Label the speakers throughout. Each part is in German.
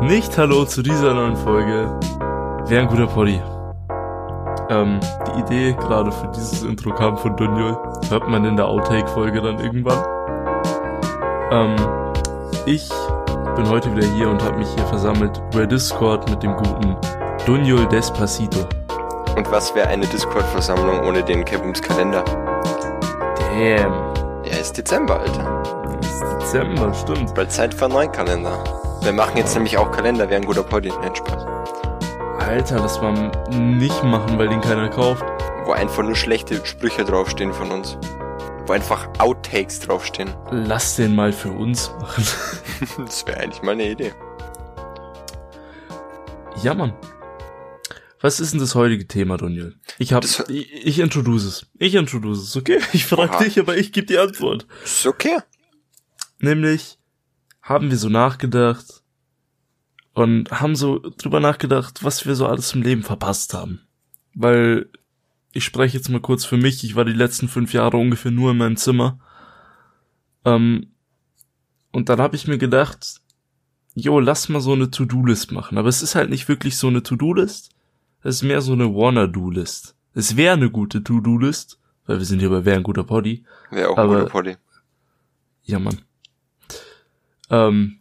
Speaker 1: Nicht Hallo zu dieser neuen Folge. Wäre ein guter Poddy. Ähm, die Idee gerade für dieses Intro kam von Dunjul. Hört man in der Outtake-Folge dann irgendwann. Ähm, ich bin heute wieder hier und habe mich hier versammelt über Discord mit dem guten Dunjul Despacito.
Speaker 2: Und was wäre eine Discord-Versammlung ohne den Kebums Kalender?
Speaker 1: Damn.
Speaker 2: Ja, ist Dezember, Alter.
Speaker 1: Ist Dezember, stimmt.
Speaker 2: Bald Zeit für einen neuen Kalender. Wir machen jetzt nämlich auch Kalender, wäre ein guter Poddy. Nein, Spaß.
Speaker 1: Alter, das man nicht machen, weil den keiner kauft.
Speaker 2: Wo einfach nur schlechte Sprüche draufstehen von uns. Wo einfach Outtakes draufstehen.
Speaker 1: Lass den mal für uns machen.
Speaker 2: das wäre eigentlich mal eine Idee.
Speaker 1: Ja, Mann. Was ist denn das heutige Thema, Daniel? Ich hab,
Speaker 2: Das-
Speaker 1: ich, ich introduce es. Ich introduce es, okay? Ich frage dich, aber ich gebe die Antwort.
Speaker 2: Ist okay.
Speaker 1: Nämlich haben wir so nachgedacht und haben so drüber nachgedacht, was wir so alles im Leben verpasst haben. Weil ich spreche jetzt mal kurz für mich. Ich war die letzten fünf Jahre ungefähr nur in meinem Zimmer. Ähm, und dann habe ich mir gedacht, jo, lass mal so eine To-Do-List machen. Aber es ist halt nicht wirklich so eine To-Do-List. Es ist mehr so eine Wanna-Do-List. Es wäre eine gute To-Do-List, weil wir sind hier bei Wer ein guter Poddy.
Speaker 2: Wäre auch ein guter Poddy.
Speaker 1: Ja, Mann. Ähm,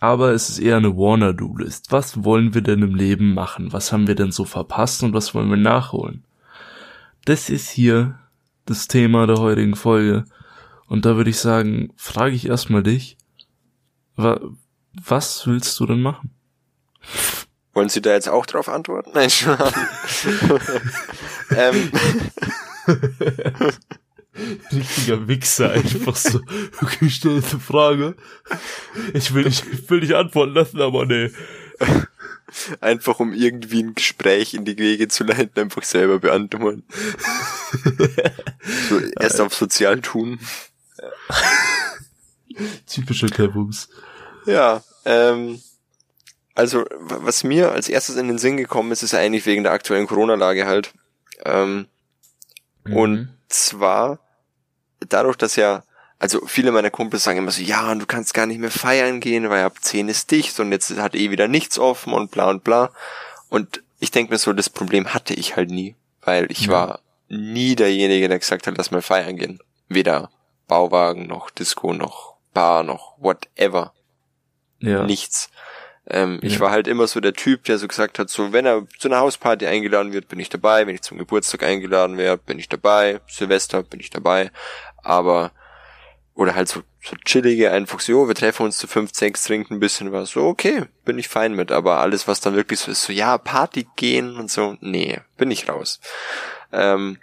Speaker 1: aber es ist eher eine Warner-Do-List. Was wollen wir denn im Leben machen? Was haben wir denn so verpasst und was wollen wir nachholen? Das ist hier das Thema der heutigen Folge. Und da würde ich sagen, frage ich erstmal dich, wa was willst du denn machen?
Speaker 2: Wollen Sie da jetzt auch drauf antworten? Nein, schon. ähm,
Speaker 1: Richtiger Wichser, einfach so. Okay, eine Frage. Ich will nicht, ich will nicht antworten lassen, aber nee.
Speaker 2: einfach um irgendwie ein Gespräch in die Wege zu leiten, einfach selber beantworten. so, erst auf sozial tun.
Speaker 1: Typische Kebums.
Speaker 2: Ja, ähm, also was mir als erstes in den Sinn gekommen ist, ist eigentlich wegen der aktuellen Corona-Lage halt. Ähm, Und zwar dadurch, dass ja, also viele meiner Kumpels sagen immer so, ja, und du kannst gar nicht mehr feiern gehen, weil ab 10 ist dicht und jetzt hat eh wieder nichts offen und bla und bla. Und ich denke mir so, das Problem hatte ich halt nie, weil ich
Speaker 1: Ja.
Speaker 2: war nie derjenige, der gesagt hat, lass mal feiern gehen. Weder Bauwagen noch Disco noch Bar noch whatever
Speaker 1: ja.
Speaker 2: nichts. Ähm, Ich
Speaker 1: Ja.
Speaker 2: war halt immer so der Typ, der so gesagt hat, so wenn er zu einer Hausparty eingeladen wird, bin ich dabei. Wenn ich zum Geburtstag eingeladen werde, bin ich dabei. Silvester bin ich dabei. Aber oder halt so, so chillige, einfach so, jo, wir treffen uns zu fünf, sechs, trinken ein bisschen was. So, okay, bin ich fein mit. Aber alles, was dann wirklich so ist, so, ja, Party gehen und so, nee, bin ich raus. Ähm,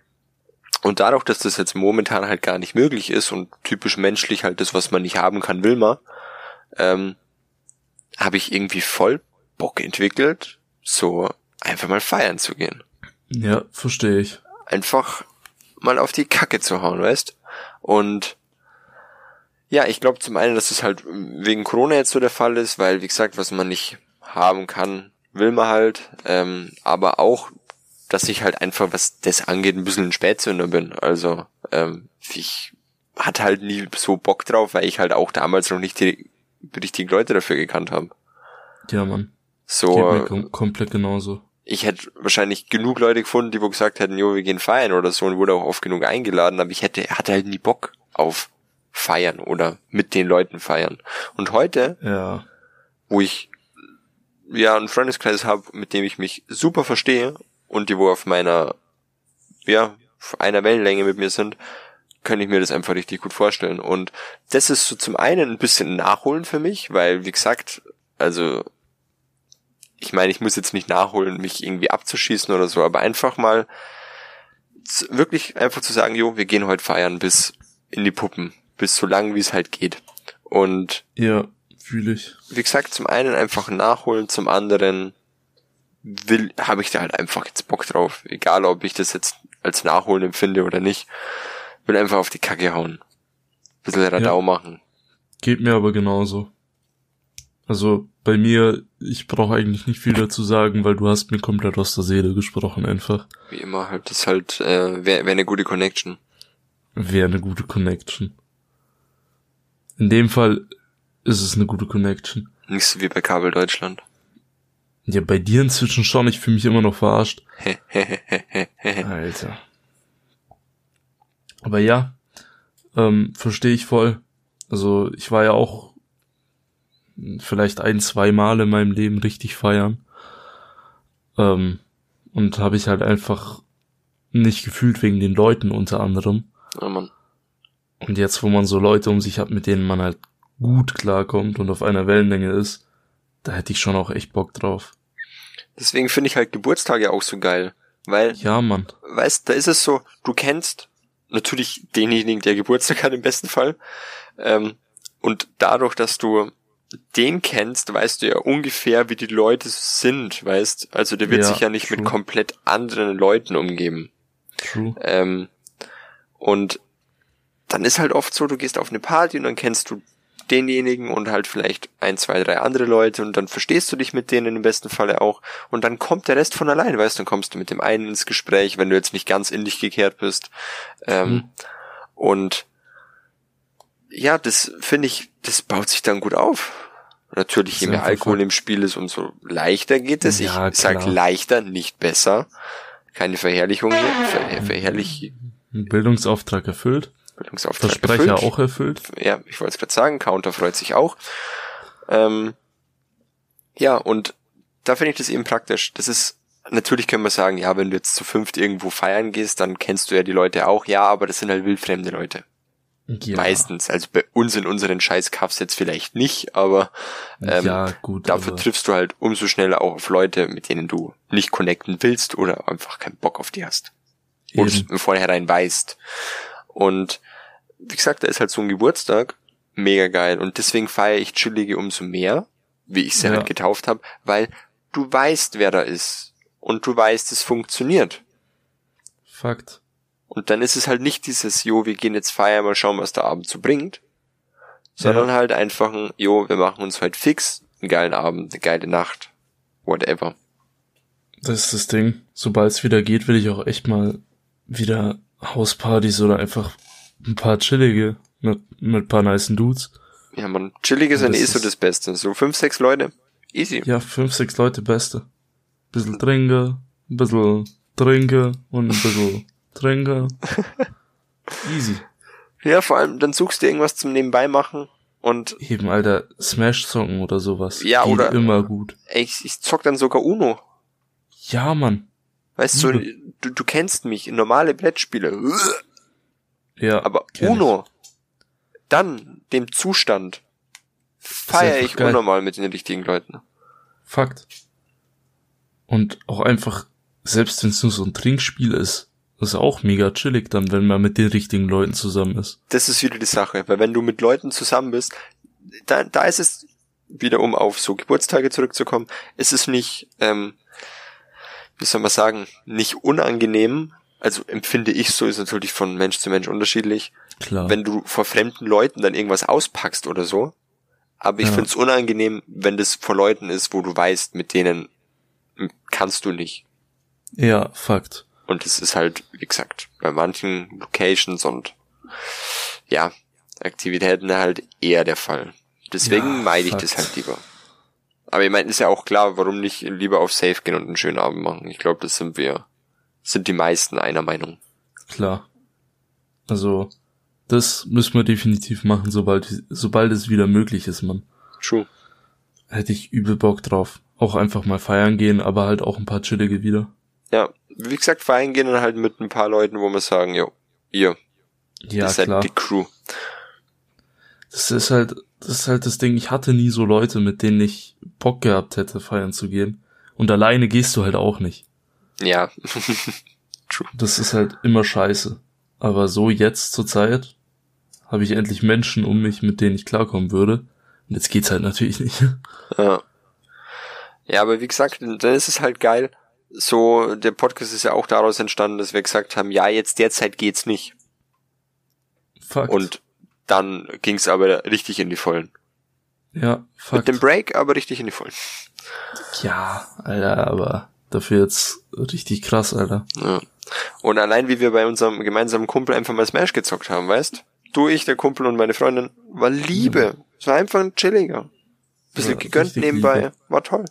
Speaker 2: und dadurch, dass das jetzt momentan halt gar nicht möglich ist und typisch menschlich halt das, was man nicht haben kann, will man, ähm, habe ich irgendwie voll Bock entwickelt, so einfach mal feiern zu gehen.
Speaker 1: Ja, verstehe ich.
Speaker 2: Einfach mal auf die Kacke zu hauen, weißt? Und ja, ich glaube zum einen, dass es halt wegen Corona jetzt so der Fall ist, weil, wie gesagt, was man nicht haben kann, will man halt. Ähm, aber auch, dass ich halt einfach, was das angeht, ein bisschen ein Spätzünder bin. Also, ähm, ich hatte halt nie so Bock drauf, weil ich halt auch damals noch nicht die richtigen Leute dafür gekannt habe.
Speaker 1: Ja, Mann.
Speaker 2: So,
Speaker 1: Geht mir kom komplett genauso.
Speaker 2: Ich hätte wahrscheinlich genug Leute gefunden, die wo gesagt hätten, jo, wir gehen feiern oder so und wurde auch oft genug eingeladen, aber ich hätte, hatte halt nie Bock auf feiern oder mit den Leuten feiern. Und heute,
Speaker 1: Ja.
Speaker 2: wo ich ja einen Freundeskreis habe, mit dem ich mich super verstehe und die wo auf meiner, ja, auf einer Wellenlänge mit mir sind, kann ich mir das einfach richtig gut vorstellen. Und das ist so zum einen ein bisschen Nachholen für mich, weil, wie gesagt, also ich meine, ich muss jetzt nicht nachholen, mich irgendwie abzuschießen oder so, aber einfach mal wirklich einfach zu sagen, jo, wir gehen heute feiern bis in die Puppen, bis so lang wie es halt geht. Und
Speaker 1: Ja, fühle ich.
Speaker 2: wie gesagt, zum einen einfach nachholen, zum anderen will, habe ich da halt einfach jetzt Bock drauf. Egal, ob ich das jetzt als Nachholen empfinde oder nicht. Will einfach auf die Kacke hauen. Bisschen Radau machen.
Speaker 1: Geht mir aber genauso. Also bei mir, ich brauche eigentlich nicht viel dazu sagen, weil du hast mir komplett aus der Seele gesprochen einfach.
Speaker 2: Wie immer halt, das halt, äh, wäre wär eine gute Connection.
Speaker 1: Wäre eine gute Connection. In dem Fall ist es eine gute Connection.
Speaker 2: Nicht so wie bei Kabel Deutschland.
Speaker 1: Ja, bei dir inzwischen schon, ich fühle mich immer noch verarscht. Alter. Aber ja, ähm, verstehe ich voll. Also ich war ja auch vielleicht ein, zwei Mal in meinem Leben richtig feiern. Ähm, und habe ich halt einfach nicht gefühlt wegen den Leuten unter anderem.
Speaker 2: Ja, Mann.
Speaker 1: Und jetzt, wo man so Leute um sich hat, mit denen man halt gut klarkommt und auf einer Wellenlänge ist, da hätte ich schon auch echt Bock drauf.
Speaker 2: Deswegen finde ich halt Geburtstage auch so geil. Weil,
Speaker 1: Ja, Mann.
Speaker 2: weißt, da ist es so, du kennst natürlich denjenigen, der Geburtstag hat im besten Fall. Ähm, und dadurch, dass du den kennst, weißt du ja ungefähr, wie die Leute sind, weißt. Also der wird
Speaker 1: Ja,
Speaker 2: sich ja nicht mit
Speaker 1: true.
Speaker 2: komplett anderen Leuten umgeben.
Speaker 1: True.
Speaker 2: Ähm, und dann ist halt oft so, du gehst auf eine Party und dann kennst du denjenigen und halt vielleicht ein, zwei, drei andere Leute und dann verstehst du dich mit denen im besten Falle auch und dann kommt der Rest von allein, weißt du, dann kommst du mit dem einen ins Gespräch, wenn du jetzt nicht ganz in dich gekehrt bist. Ähm,
Speaker 1: Mhm.
Speaker 2: Und ja, das finde ich, das baut sich dann gut auf. Natürlich, je mehr Alkohol im Spiel ist, umso leichter geht es.
Speaker 1: Ja,
Speaker 2: ich sag
Speaker 1: klar.
Speaker 2: leichter, nicht besser. Keine Verherrlichung hier. Ver verherrlich
Speaker 1: Ein Bildungsauftrag erfüllt.
Speaker 2: Bildungsauftrag
Speaker 1: Versprecher
Speaker 2: erfüllt.
Speaker 1: auch erfüllt.
Speaker 2: Ja, ich wollte es gerade sagen, Counter freut sich auch. Ähm, ja, und da finde ich das eben praktisch. Das ist, natürlich können wir sagen, ja, wenn du jetzt zu fünft irgendwo feiern gehst, dann kennst du ja die Leute auch, ja, aber das sind halt wildfremde Leute.
Speaker 1: Ja.
Speaker 2: Meistens. Also bei uns in unseren Scheißkaffs jetzt vielleicht nicht, aber ähm,
Speaker 1: ja, gut.
Speaker 2: dafür
Speaker 1: aber
Speaker 2: triffst du halt umso schneller auch auf Leute, mit denen du nicht connecten willst oder einfach keinen Bock auf die hast. Und im Vornherein weißt. Und wie gesagt, da ist halt so ein Geburtstag mega geil. Und deswegen feiere ich Chillige umso mehr, wie ich sie
Speaker 1: Ja.
Speaker 2: halt getauft habe, weil du weißt, wer da ist. Und du weißt, es funktioniert.
Speaker 1: Fakt.
Speaker 2: Und dann ist es halt nicht dieses, jo, wir gehen jetzt feiern, mal schauen, was der Abend so bringt. Sondern
Speaker 1: Ja.
Speaker 2: halt einfach ein, jo, wir machen uns heute fix, einen geilen Abend, eine geile Nacht. Whatever.
Speaker 1: Das ist das Ding. Sobald es wieder geht, will ich auch echt mal wieder Hauspartys oder einfach ein paar chillige mit, mit ein paar nicen Dudes.
Speaker 2: Ja, man, chillig ist
Speaker 1: Ja,
Speaker 2: ja eh so das Beste. So fünf, sechs Leute. Easy.
Speaker 1: Ja, fünf, sechs Leute beste. Bisschen trinken, ein bisschen trinken und ein bisschen trinken. Easy.
Speaker 2: Ja, vor allem, dann suchst du irgendwas zum Nebenbei machen und
Speaker 1: Eben, Alter, Smash-Song oder sowas.
Speaker 2: Ja,
Speaker 1: Geht
Speaker 2: oder-
Speaker 1: immer gut.
Speaker 2: ey, ich, ich zock dann sogar Uno.
Speaker 1: Ja, Mann.
Speaker 2: Weißt du, du, du kennst mich, normale Brettspiele.
Speaker 1: Ja.
Speaker 2: Aber Uno, dann dem Zustand, feiere ich
Speaker 1: geil.
Speaker 2: unnormal mit den richtigen Leuten.
Speaker 1: Ich. Fakt. Und auch einfach, selbst wenn es nur so ein Trinkspiel ist, ist auch mega chillig dann, wenn man mit den richtigen Leuten zusammen ist.
Speaker 2: Das ist wieder die Sache, weil wenn du mit Leuten zusammen bist, da, da ist es, wieder um auf so Geburtstage zurückzukommen, ist es nicht, ähm, wie soll man sagen, nicht unangenehm, also empfinde ich so, ist natürlich von Mensch zu Mensch unterschiedlich,
Speaker 1: Klar.
Speaker 2: wenn du vor fremden Leuten dann irgendwas auspackst oder so. Aber ich
Speaker 1: Ja.
Speaker 2: find's unangenehm, wenn das vor Leuten ist, wo du weißt, mit denen hm, kannst du nicht.
Speaker 1: ja, Fakt.
Speaker 2: Und es ist halt, wie gesagt, bei manchen Locations und ja, Aktivitäten halt eher der Fall. Deswegen
Speaker 1: Ja,
Speaker 2: meide ich
Speaker 1: Fakt.
Speaker 2: das halt lieber. Aber ich meine, ist ja auch klar, warum nicht lieber auf Safe gehen und einen schönen Abend machen. Ich glaube, das sind wir, sind die meisten einer Meinung.
Speaker 1: Klar. Also, das müssen wir definitiv machen, sobald, sobald es wieder möglich ist, man.
Speaker 2: True.
Speaker 1: Hätte ich übel Bock drauf. Auch einfach mal feiern gehen, aber halt auch ein paar chillige wieder.
Speaker 2: Ja, wie gesagt, feiern gehen dann halt mit ein paar Leuten, wo wir sagen, jo, ihr,
Speaker 1: Ja,
Speaker 2: das ist
Speaker 1: klar.
Speaker 2: halt die Crew.
Speaker 1: Das ist halt, das ist halt das Ding, ich hatte nie so Leute, mit denen ich Bock gehabt hätte, feiern zu gehen. Und alleine gehst du halt auch nicht.
Speaker 2: Ja.
Speaker 1: Das ist halt immer scheiße. Aber so jetzt zur Zeit habe ich endlich Menschen um mich, mit denen ich klarkommen würde. Und jetzt geht's halt natürlich nicht.
Speaker 2: Ja. Ja, aber wie gesagt, dann ist es halt geil. So, der Podcast ist ja auch daraus entstanden, dass wir gesagt haben, ja, jetzt derzeit geht's nicht.
Speaker 1: Fakt.
Speaker 2: Und dann ging's aber richtig in die Vollen.
Speaker 1: ja,
Speaker 2: Mit
Speaker 1: Fakt.
Speaker 2: dem Break aber richtig in die Vollen.
Speaker 1: Ja, Alter, aber dafür jetzt richtig krass, Alter.
Speaker 2: Ja. Und allein wie wir bei unserem gemeinsamen Kumpel einfach mal Smash gezockt haben, weißt? Du, ich, der Kumpel und meine Freundin, war Liebe. Es war einfach ein chilliger. Bisschen
Speaker 1: Ja,
Speaker 2: gegönnt nebenbei.
Speaker 1: Liebe.
Speaker 2: War toll.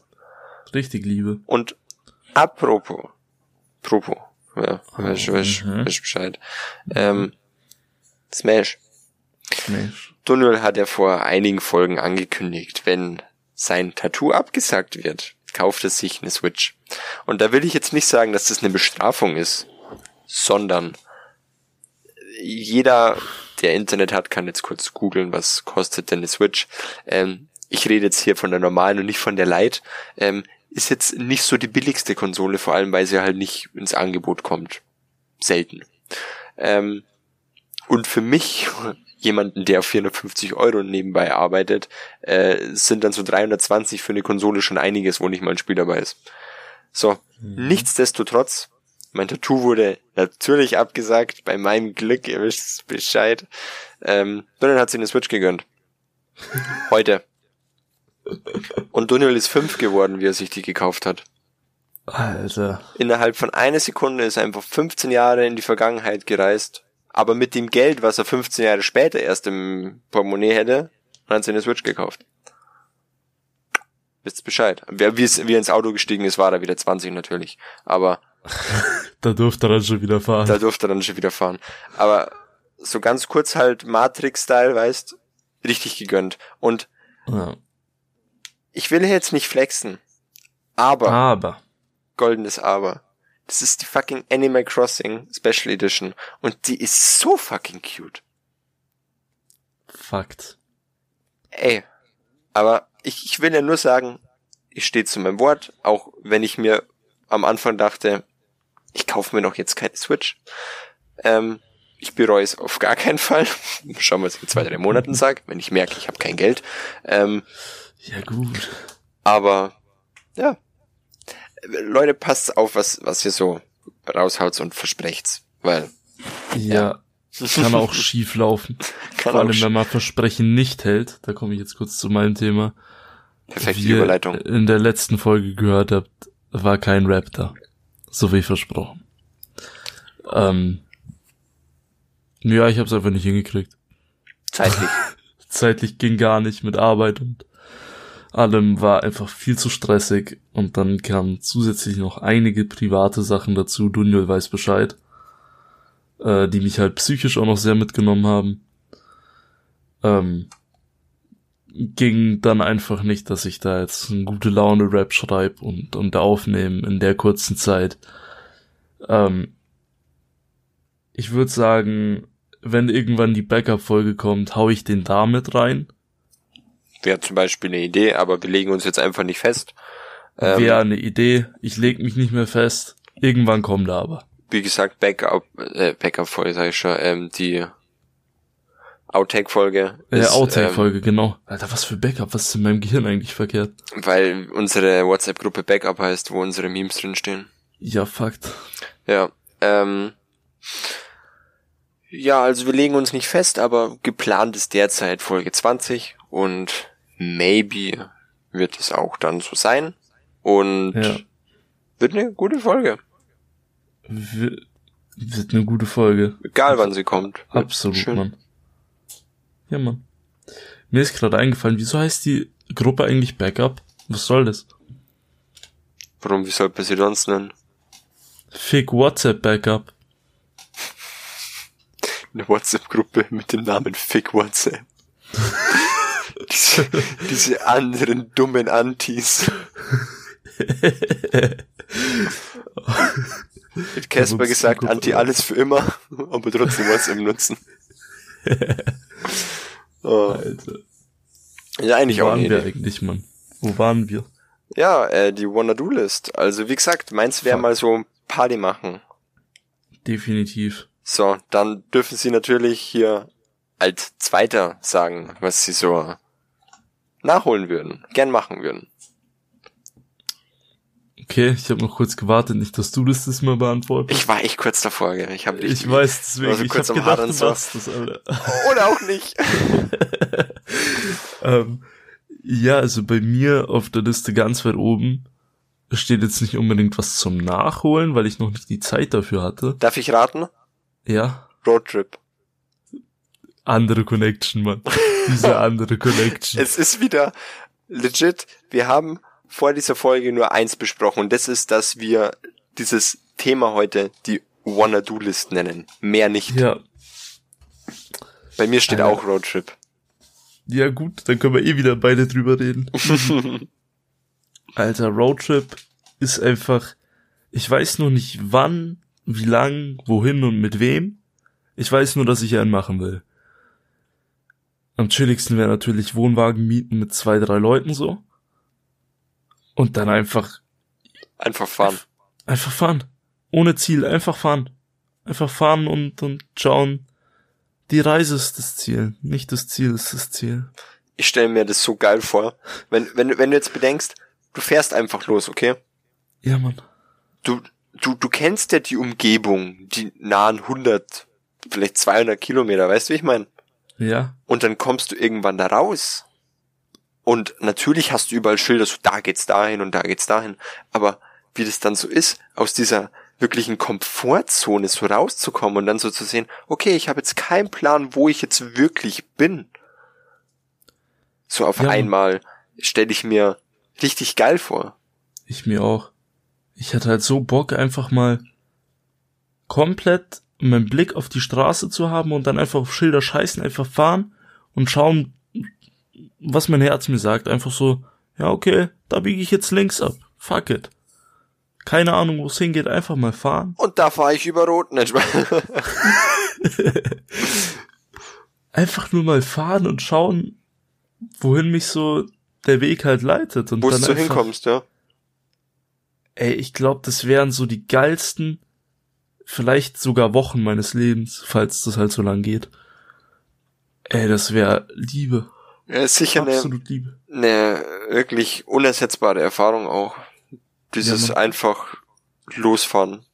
Speaker 1: Richtig Liebe.
Speaker 2: Und apropos, apropos, ja, weiß, weiß,
Speaker 1: Mhm.
Speaker 2: weiß Bescheid. Ähm, Smash.
Speaker 1: Smash.
Speaker 2: Tunnel hat ja vor einigen Folgen angekündigt, wenn sein Tattoo abgesagt wird, kauft er sich eine Switch. Und da will ich jetzt nicht sagen, dass das eine Bestrafung ist, sondern jeder, der Internet hat, kann jetzt kurz googeln, was kostet denn eine Switch. Ähm, ich rede jetzt hier von der normalen und nicht von der Lite. Ähm, ist jetzt nicht so die billigste Konsole, vor allem weil sie halt nicht ins Angebot kommt. Selten. Ähm, und für mich, jemanden, der auf 450 Euro nebenbei arbeitet, äh, sind dann so 320 für eine Konsole schon einiges, wo nicht mal ein Spiel dabei ist. So, nichtsdestotrotz, mein Tattoo wurde natürlich abgesagt, bei meinem Glück, ihr wisst Bescheid. Ähm, Daniel hat sich eine Switch gegönnt. Heute. Und Daniel ist fünf geworden, wie er sich die gekauft hat.
Speaker 1: Alter.
Speaker 2: Innerhalb von einer Sekunde ist er einfach 15 Jahre in die Vergangenheit gereist. Aber mit dem Geld, was er 15 Jahre später erst im Portemonnaie hätte, hat er sich eine Switch gekauft. Wisst Bescheid. Wie er ins Auto gestiegen ist, war er wieder 20 natürlich. Aber
Speaker 1: Da durfte er dann schon wieder fahren.
Speaker 2: da durfte er dann schon wieder fahren. Aber so ganz kurz halt Matrix-Style, weißt, richtig gegönnt. Und
Speaker 1: ja.
Speaker 2: Ich will jetzt nicht flexen. Aber,
Speaker 1: Aber.
Speaker 2: goldenes Aber. Das ist die fucking Animal Crossing Special Edition. Und die ist so fucking cute.
Speaker 1: Fakt.
Speaker 2: Ey. Aber ich, ich will ja nur sagen, ich stehe zu meinem Wort, auch wenn ich mir am Anfang dachte, ich kaufe mir doch jetzt keine Switch. Ähm, ich bereue es auf gar keinen Fall. Schauen wir, was ich in zwei, drei Monaten sage, wenn ich merke, ich habe kein Geld. Ähm,
Speaker 1: Ja, gut.
Speaker 2: aber ja. Leute, passt auf, was, was ihr so raushaut und versprecht's. Weil
Speaker 1: Ja. Kann auch schief laufen.
Speaker 2: kann
Speaker 1: Vor allem, wenn man Versprechen nicht hält. Da komme ich jetzt kurz zu meinem Thema.
Speaker 2: perfekte
Speaker 1: Wie ihr
Speaker 2: Überleitung.
Speaker 1: in der letzten Folge gehört habt, war kein Rap da. So wie versprochen. Ähm, ja, ich hab's einfach nicht hingekriegt.
Speaker 2: Zeitlich.
Speaker 1: Zeitlich ging gar nicht mit Arbeit und allem war einfach viel zu stressig und dann kamen zusätzlich noch einige private Sachen dazu. Dunjol weiß Bescheid, äh, die mich halt psychisch auch noch sehr mitgenommen haben. Ähm, ging dann einfach nicht, dass ich da jetzt eine gute Laune Rap schreibe und, und aufnehmen in der kurzen Zeit. Ähm, ich würde sagen, wenn irgendwann die Backup-Folge kommt, hau ich den damit rein.
Speaker 2: Wäre zum Beispiel eine Idee, aber wir legen uns jetzt einfach nicht fest. Ähm,
Speaker 1: Wäre eine Idee. Ich leg mich nicht mehr fest. Irgendwann kommt er aber.
Speaker 2: wie gesagt, Backup, äh, Backup-Folge, sag ich schon, ähm, die Outtake-Folge.
Speaker 1: Äh,
Speaker 2: ist,
Speaker 1: Outtake-Folge, genau. Alter, was für Backup? Was ist in meinem Gehirn eigentlich verkehrt?
Speaker 2: Ähm, weil unsere WhatsApp-Gruppe Backup heißt, wo unsere Memes drinstehen.
Speaker 1: Ja, Fakt.
Speaker 2: Ja, ähm, ja, also wir legen uns nicht fest, aber geplant ist derzeit Folge 20 und maybe wird es auch dann so sein und
Speaker 1: Ja.
Speaker 2: wird eine gute Folge,
Speaker 1: Wir- Wird eine gute Folge.
Speaker 2: egal wann sie kommt.
Speaker 1: Absolut,
Speaker 2: schön.
Speaker 1: Mann. Ja, Mann. Mir ist gerade eingefallen, wieso heißt die Gruppe eigentlich Backup? Was soll das?
Speaker 2: Warum, wie soll man sie sonst nennen?
Speaker 1: Fick WhatsApp Backup.
Speaker 2: Eine WhatsApp-Gruppe mit dem Namen Fick WhatsApp. diese, diese anderen dummen Antis. Mit Casper gesagt, Anti alles für immer, aber trotzdem WhatsApp nutzen. oh.
Speaker 1: Alter.
Speaker 2: Ja, eigentlich
Speaker 1: Wo
Speaker 2: auch
Speaker 1: waren
Speaker 2: eine
Speaker 1: wir
Speaker 2: Idee.
Speaker 1: eigentlich, Mann? Wo waren wir?
Speaker 2: Ja, äh, die Wanna-Do-List. Also wie gesagt, meins wäre mal so Party machen.
Speaker 1: Definitiv.
Speaker 2: So, dann dürfen sie natürlich hier als Zweiter sagen, was sie so nachholen würden, gern machen würden.
Speaker 1: Okay, ich habe noch kurz gewartet, nicht, dass du das mal beantwortest.
Speaker 2: Ich war echt kurz davor, gell? Ich habe
Speaker 1: Ich weiß, deswegen,
Speaker 2: Also
Speaker 1: ich
Speaker 2: kurz
Speaker 1: habe
Speaker 2: am
Speaker 1: gedacht, du machst das, Alter.
Speaker 2: Oder auch nicht.
Speaker 1: ähm, ja, also bei mir auf der Liste ganz weit oben steht jetzt nicht unbedingt was zum Nachholen, weil ich noch nicht die Zeit dafür hatte.
Speaker 2: Darf ich raten?
Speaker 1: Ja,
Speaker 2: Roadtrip.
Speaker 1: Andere Connection, Mann. Diese andere Connection.
Speaker 2: Es ist wieder legit. Wir haben vor dieser Folge nur eins besprochen und das ist, dass wir dieses Thema heute die Wanna-Do-List nennen. Mehr nicht.
Speaker 1: Ja.
Speaker 2: Bei mir steht
Speaker 1: Alter.
Speaker 2: auch Roadtrip.
Speaker 1: Ja gut, dann können wir eh wieder beide drüber reden. Alter, Roadtrip ist einfach, ich weiß nur nicht wann, wie lang, wohin und mit wem. Ich weiß nur, dass ich einen machen will. Am chilligsten wäre natürlich Wohnwagen mieten mit zwei, drei Leuten so. Und dann einfach,
Speaker 2: Einfach fahren.
Speaker 1: einfach fahren. Ohne Ziel, einfach fahren. Einfach fahren und, und schauen. Die Reise ist das Ziel, nicht das Ziel ist das Ziel.
Speaker 2: Ich stelle mir das so geil vor. Wenn, wenn, wenn du jetzt bedenkst, du fährst einfach los, okay?
Speaker 1: Ja, Mann.
Speaker 2: Du, du, du kennst ja die Umgebung, die nahen 100, vielleicht 200 Kilometer, weißt du, wie ich meine?
Speaker 1: Ja.
Speaker 2: Und dann kommst du irgendwann da raus. Und natürlich hast du überall Schilder, so da geht's dahin und da geht's dahin. Aber wie das dann so ist, aus dieser wirklichen Komfortzone so rauszukommen und dann so zu sehen, okay, ich habe jetzt keinen Plan, wo ich jetzt wirklich bin. So auf
Speaker 1: Ja.
Speaker 2: einmal stelle ich mir richtig geil vor.
Speaker 1: Ich mir auch. Ich hatte halt so Bock, einfach mal komplett meinen Blick auf die Straße zu haben und dann einfach auf Schilder scheißen, einfach fahren und schauen, was mein Herz mir sagt. Einfach so, ja, okay, da biege ich jetzt links ab. Fuck it. Keine Ahnung, wo es hingeht, einfach mal fahren.
Speaker 2: Und da fahre ich über Rot. Nein, Spaß.
Speaker 1: Einfach nur mal fahren und schauen, wohin mich so der Weg halt leitet. Und
Speaker 2: wo
Speaker 1: dann
Speaker 2: du
Speaker 1: einfach,
Speaker 2: hinkommst, ja.
Speaker 1: Ey, ich glaube, das wären so die geilsten, vielleicht sogar Wochen meines Lebens, falls das halt so lang geht. Ey, das wäre Liebe.
Speaker 2: ja ist sicher eine,
Speaker 1: Absolut Liebe.
Speaker 2: eine wirklich unersetzbare Erfahrung auch. Dieses
Speaker 1: Ja, Mann.
Speaker 2: einfach losfahren.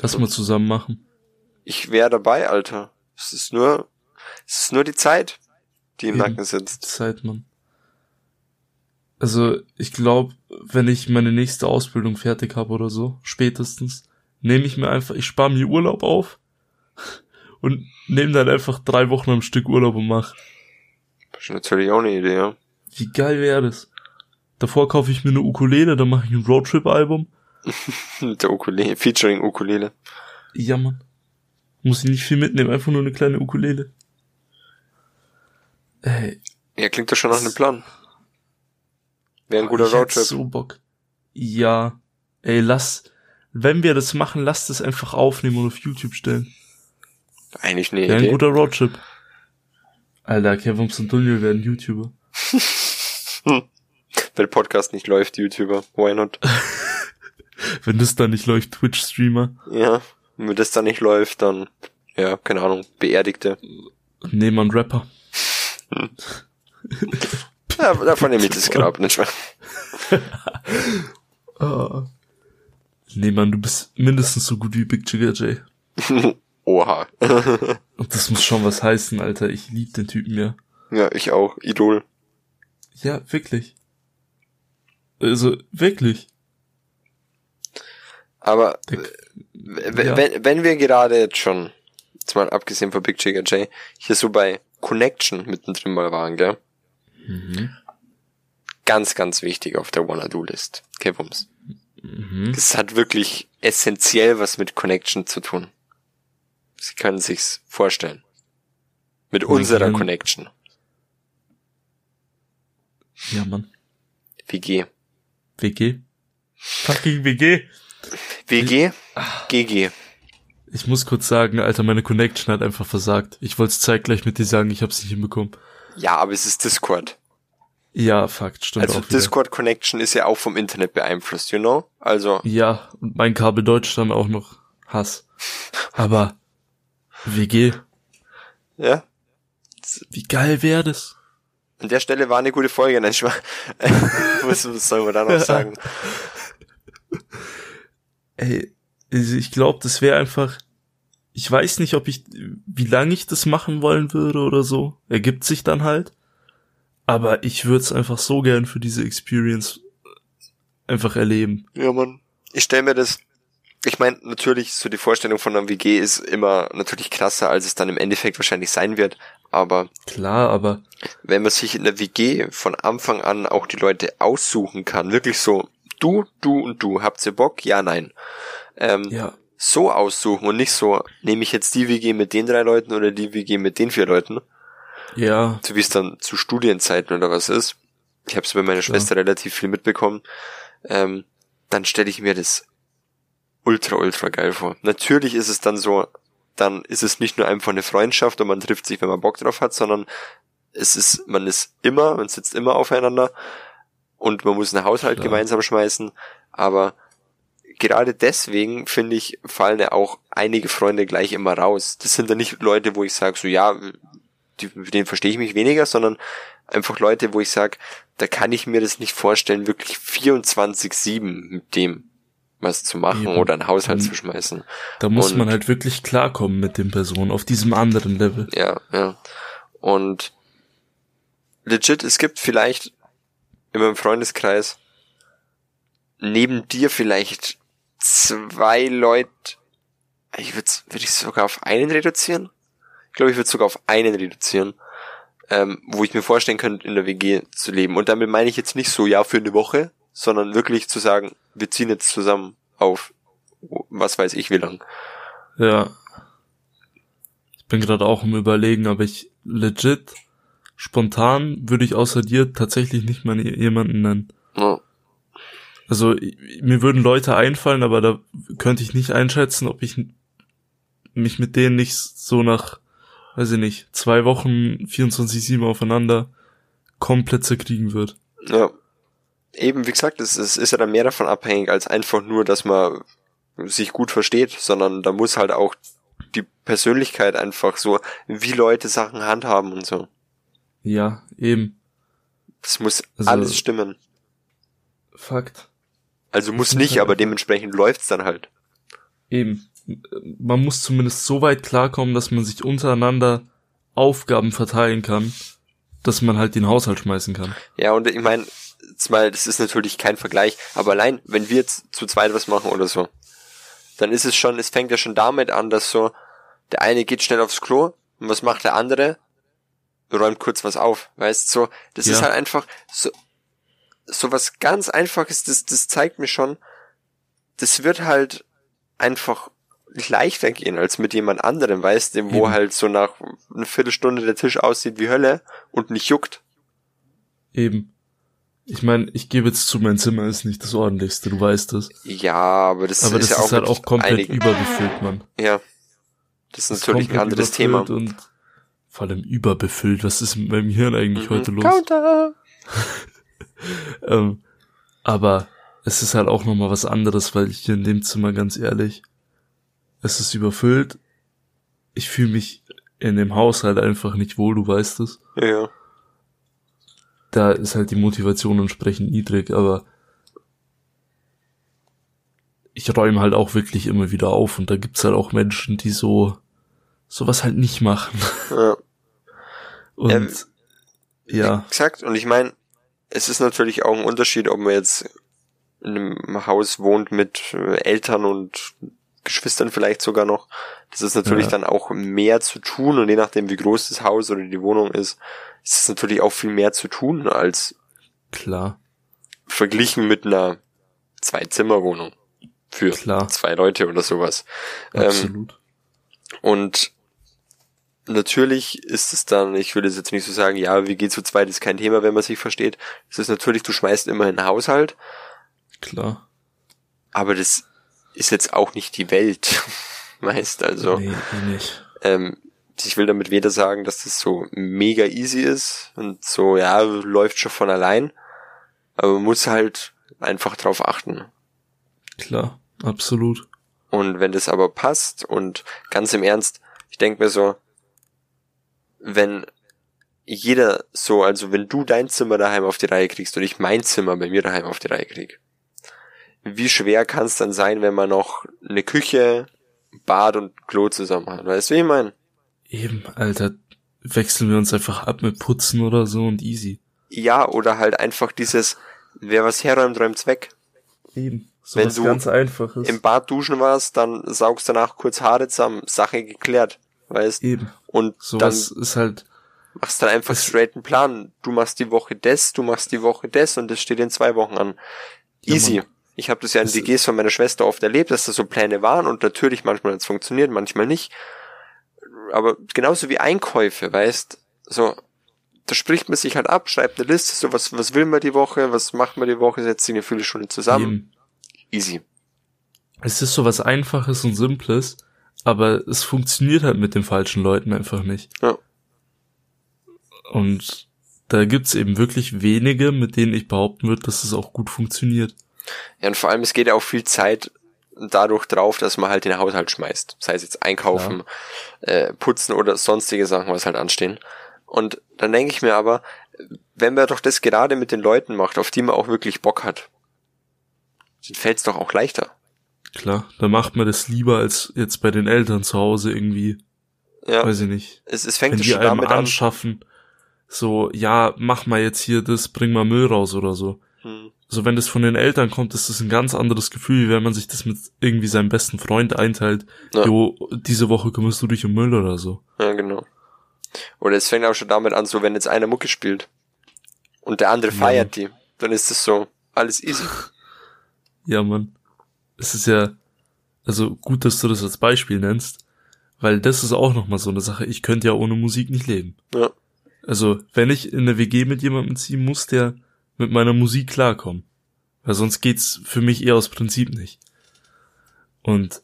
Speaker 1: Lass mal zusammen machen.
Speaker 2: Ich wäre dabei, Alter. Es ist nur, es ist nur die Zeit, die im
Speaker 1: Eben.
Speaker 2: Nacken sitzt.
Speaker 1: Zeit, Mann. Also, ich glaube, wenn ich meine nächste Ausbildung fertig habe oder so, spätestens, nehme ich mir einfach, ich spare mir Urlaub auf und nehme dann einfach drei Wochen am Stück Urlaub und mach.
Speaker 2: Das ist natürlich auch eine Idee, ja.
Speaker 1: Wie geil wäre das? Davor kaufe ich mir eine Ukulele, dann mache ich ein Roadtrip-Album.
Speaker 2: Mit der Ukulele, featuring Ukulele.
Speaker 1: Ja, Mann. Muss ich nicht viel mitnehmen, einfach nur eine kleine Ukulele. Ey,
Speaker 2: Ja, klingt doch schon nach einem Plan. Wäre ein guter
Speaker 1: ich
Speaker 2: Roadtrip.
Speaker 1: so Bock. Ja. Ey, lass, wenn wir das machen, lass das einfach aufnehmen und auf YouTube stellen.
Speaker 2: Eigentlich eine
Speaker 1: Wäre ein guter Roadtrip. Alter, Kevums und Daniel werden YouTuber.
Speaker 2: Wenn Podcast nicht läuft, YouTuber. Why not?
Speaker 1: Wenn das dann nicht läuft, Twitch-Streamer.
Speaker 2: Ja. Wenn das dann nicht läuft, dann, ja, keine Ahnung, Beerdigte.
Speaker 1: Nehmen wir einen Rapper.
Speaker 2: Ja, davon nehme ich das Grab, nicht wahr?
Speaker 1: Ah. Nee, Mann, du bist mindestens so gut wie Big Jigger J.
Speaker 2: Oha.
Speaker 1: Und das muss schon was heißen, Alter. Ich lieb den Typen ja.
Speaker 2: ja, ich auch. Idol.
Speaker 1: Ja, wirklich. Also, wirklich.
Speaker 2: Aber
Speaker 1: Der- Ja.
Speaker 2: wenn, wenn wir gerade jetzt schon, jetzt mal abgesehen von Big Jigger J, hier so bei Connection mittendrin mal waren, gell?
Speaker 1: Mhm.
Speaker 2: Ganz, ganz wichtig auf der Wanna-Do-List. Okay, Bums.
Speaker 1: Mhm.
Speaker 2: Es hat wirklich essentiell was mit Connection zu tun. Sie können sich's vorstellen. Mit unserer
Speaker 1: gern.
Speaker 2: Connection.
Speaker 1: Ja, Mann.
Speaker 2: WG.
Speaker 1: WG? Fucking WG.
Speaker 2: WG? GG.
Speaker 1: Ich muss kurz sagen, Alter, meine Connection hat einfach versagt. Ich wollte es zeitgleich mit dir sagen, ich hab's nicht hinbekommen.
Speaker 2: Ja, aber es ist Discord.
Speaker 1: Ja, Fakt, stimmt
Speaker 2: Also
Speaker 1: auch wieder.
Speaker 2: Discord Connection ist ja auch vom Internet beeinflusst, you know? Also,
Speaker 1: Ja, und mein Kabel Deutschland auch noch Hass. Aber WG,
Speaker 2: ja.
Speaker 1: wie geil wäre das?
Speaker 2: An der Stelle war eine gute Folge, nein, ich war, was, was soll man da noch sagen?
Speaker 1: Ey, also ich glaube, das wäre einfach. Ich weiß nicht, ob ich, wie lange ich das machen wollen würde oder so. Ergibt sich dann halt. Aber ich würde es einfach so gern für diese Experience einfach erleben.
Speaker 2: Ja, Mann. Ich stell mir das, ich meine, natürlich, so die Vorstellung von einer WG ist immer natürlich krasser, als es dann im Endeffekt wahrscheinlich sein wird. aber.
Speaker 1: Klar, aber.
Speaker 2: Wenn man sich in der WG von Anfang an auch die Leute aussuchen kann, wirklich so, du, du und du, habt ihr Bock? Ja, nein. Ähm,
Speaker 1: Ja.
Speaker 2: so aussuchen und nicht so, nehme ich jetzt die WG mit den drei Leuten oder die WG mit den vier Leuten,
Speaker 1: Ja.
Speaker 2: so wie es dann zu Studienzeiten oder was ist. Ich habe es bei meiner Schwester relativ viel mitbekommen. Ähm, dann stelle ich mir das ultra, ultra geil vor. Natürlich ist es dann so, dann ist es nicht nur einfach eine Freundschaft und man trifft sich, wenn man Bock drauf hat, sondern es ist, man ist immer, man sitzt immer aufeinander und man muss einen Haushalt
Speaker 1: Klar.
Speaker 2: gemeinsam schmeißen, aber gerade deswegen, finde ich, fallen ja auch einige Freunde gleich immer raus. Das sind dann nicht Leute, wo ich sage, so ja, die, mit denen verstehe ich mich weniger, sondern einfach Leute, wo ich sage, da kann ich mir das nicht vorstellen, wirklich 24-7 mit dem was zu machen
Speaker 1: Eben.
Speaker 2: oder einen Haushalt
Speaker 1: Mhm.
Speaker 2: zu schmeißen.
Speaker 1: Da muss
Speaker 2: Und-
Speaker 1: man halt wirklich klarkommen mit den Personen auf diesem anderen Level.
Speaker 2: Ja, ja. Und legit, es gibt vielleicht in meinem Freundeskreis neben dir vielleicht zwei Leute, ich würde würd ich sogar auf einen reduzieren? Ich glaube, ich würde sogar auf einen reduzieren, ähm, wo ich mir vorstellen könnte, in der WG zu leben. Und damit meine ich jetzt nicht so, ja, für eine Woche, sondern wirklich zu sagen, wir ziehen jetzt zusammen auf, was weiß ich wie lang.
Speaker 1: Ja. Ich bin gerade auch im Überlegen, aber ich legit, spontan würde ich außer dir tatsächlich nicht mal jemanden nennen.
Speaker 2: Ja.
Speaker 1: Also mir würden Leute einfallen, aber da könnte ich nicht einschätzen, ob ich mich mit denen nicht so nach, weiß ich nicht, zwei Wochen 24-7 aufeinander komplett zerkriegen wird.
Speaker 2: Ja. Eben, wie gesagt, es, es ist ja dann mehr davon abhängig, als einfach nur, dass man sich gut versteht, sondern da muss halt auch die Persönlichkeit einfach so, wie Leute Sachen handhaben und so.
Speaker 1: Ja, eben.
Speaker 2: Das muss
Speaker 1: Also-
Speaker 2: alles stimmen.
Speaker 1: Fakt.
Speaker 2: Also muss nicht,
Speaker 1: halt
Speaker 2: aber dementsprechend läuft's dann halt.
Speaker 1: Eben. Man muss zumindest so weit klarkommen, dass man sich untereinander Aufgaben verteilen kann, dass man halt den Haushalt schmeißen kann.
Speaker 2: Ja, und ich meine, mal, das ist natürlich kein Vergleich, aber allein, wenn wir jetzt zu zweit was machen oder so, dann ist es schon, es fängt ja schon damit an, dass so, der eine geht schnell aufs Klo und was macht der andere? Räumt kurz was auf, weißt so, das ist
Speaker 1: Ja.
Speaker 2: halt einfach so, so was ganz einfaches, das, das zeigt mir schon, das wird halt einfach leichter gehen als mit jemand anderem, weißt du, wo
Speaker 1: Eben.
Speaker 2: halt so nach einer Viertelstunde der Tisch aussieht wie Hölle und nicht juckt.
Speaker 1: Eben. Ich meine, ich gebe jetzt zu, mein Zimmer ist nicht das ordentlichste, du weißt es.
Speaker 2: Ja, aber das
Speaker 1: Aber
Speaker 2: ist
Speaker 1: das
Speaker 2: ja auch
Speaker 1: ist halt auch komplett
Speaker 2: einigen.
Speaker 1: überbefüllt, Mann.
Speaker 2: Ja. Das ist
Speaker 1: Das
Speaker 2: natürlich ein anderes Thema.
Speaker 1: Und vor allem überbefüllt. Was ist mit meinem Hirn eigentlich
Speaker 2: Mhm.
Speaker 1: heute los?
Speaker 2: Counter!
Speaker 1: Ähm, aber es ist halt auch nochmal was anderes, weil ich hier in dem Zimmer ganz ehrlich, es ist überfüllt. Ich fühle mich in dem Haushalt einfach nicht wohl, du weißt es.
Speaker 2: Ja.
Speaker 1: Da ist halt die Motivation entsprechend niedrig, aber ich räume halt auch wirklich immer wieder auf und da gibt's halt auch Menschen, die so sowas halt nicht machen.
Speaker 2: ja.
Speaker 1: Und
Speaker 2: Ähm,
Speaker 1: ja,
Speaker 2: Exakt. Und ich meine, es ist natürlich auch ein Unterschied, ob man jetzt in einem Haus wohnt mit äh, Eltern und Geschwistern vielleicht sogar noch. Das ist natürlich
Speaker 1: Ja.
Speaker 2: dann auch mehr zu tun und je nachdem, wie groß das Haus oder die Wohnung ist, ist es natürlich auch viel mehr zu tun als
Speaker 1: klar,
Speaker 2: verglichen mit einer Zwei-Zimmer-Wohnung für
Speaker 1: klar,
Speaker 2: zwei Leute oder sowas. Ähm,
Speaker 1: absolut.
Speaker 2: Und natürlich ist es dann, ich würde jetzt nicht so sagen, ja, wie geht zu zweit ist kein Thema, wenn man sich versteht. Es ist natürlich, du schmeißt immer in den Haushalt,
Speaker 1: Klar.
Speaker 2: aber das ist jetzt auch nicht die Welt. Weißt also,
Speaker 1: Nee, eh nicht.
Speaker 2: ähm, ich will damit weder sagen, dass das so mega easy ist und so, ja, läuft schon von allein, aber man muss halt einfach drauf achten.
Speaker 1: Klar, absolut.
Speaker 2: Und wenn das aber passt und ganz im Ernst, ich denk mir so, wenn jeder so, also wenn du dein Zimmer daheim auf die Reihe kriegst und ich mein Zimmer bei mir daheim auf die Reihe krieg, wie schwer kann es dann sein, wenn man noch eine Küche, Bad und Klo zusammen hat? Weißt du, wie ich mein?
Speaker 1: Eben, Alter, wechseln wir uns einfach ab mit Putzen oder so und easy.
Speaker 2: Ja, oder halt einfach dieses, wer was herräumt, räumt's weg.
Speaker 1: Eben. So
Speaker 2: Wenn du
Speaker 1: ganz einfaches.
Speaker 2: Im Bad duschen warst, dann saugst danach kurz Haare zusammen, Sache geklärt, weißt?
Speaker 1: Eben.
Speaker 2: Und
Speaker 1: Sowas
Speaker 2: dann
Speaker 1: ist halt
Speaker 2: Machst dann einfach straight einen Plan. Du machst die Woche das, du machst die Woche das und das steht in zwei Wochen an. Easy. Ja, ich habe das ja in das WGs von meiner Schwester oft erlebt, dass da so Pläne waren und natürlich manchmal hat es funktioniert, manchmal nicht. Aber genauso wie Einkäufe, weißt, so, da spricht man sich halt ab, schreibt eine Liste, so was, was will man die Woche, was macht man die Woche, setzt sich eine Viertelstunde zusammen. Eben. Easy.
Speaker 1: Es ist so was Einfaches und Simples, aber es funktioniert halt mit den falschen Leuten einfach nicht. Ja. Und da gibt's eben wirklich wenige, mit denen ich behaupten würde, dass es auch gut funktioniert.
Speaker 2: Ja, und vor allem, es geht ja auch viel Zeit dadurch drauf, dass man halt den Haushalt schmeißt. Sei es jetzt einkaufen, ja. äh, putzen oder sonstige Sachen, was halt anstehen. Und dann denke ich mir aber, wenn man doch das gerade mit den Leuten macht, auf die man auch wirklich Bock hat, dann fällt's doch auch leichter.
Speaker 1: Klar, da macht man das lieber als jetzt bei den Eltern zu Hause irgendwie. Ja. Weiß ich nicht.
Speaker 2: Es, es fängt
Speaker 1: Wenn schon damit anschaffen, an. so, ja, mach mal jetzt hier das, bring mal Müll raus oder so. Hm. Also wenn das von den Eltern kommt, ist das ein ganz anderes Gefühl, wie wenn man sich das mit irgendwie seinem besten Freund einteilt. Ja. Jo, diese Woche kümmerst du dich um Müll oder so.
Speaker 2: Ja, genau. Oder es fängt auch schon damit an, so wenn jetzt einer Mucke spielt und der andere feiert ja. die, dann ist das so alles easy.
Speaker 1: Ja, Mann es ist ja, also gut, dass du das als Beispiel nennst, weil das ist auch nochmal so eine Sache. Ich könnte ja ohne Musik nicht leben. Ja. Also, wenn ich in eine WG mit jemandem ziehe, muss der mit meiner Musik klarkommen. Weil sonst geht's für mich eher aus Prinzip nicht. Und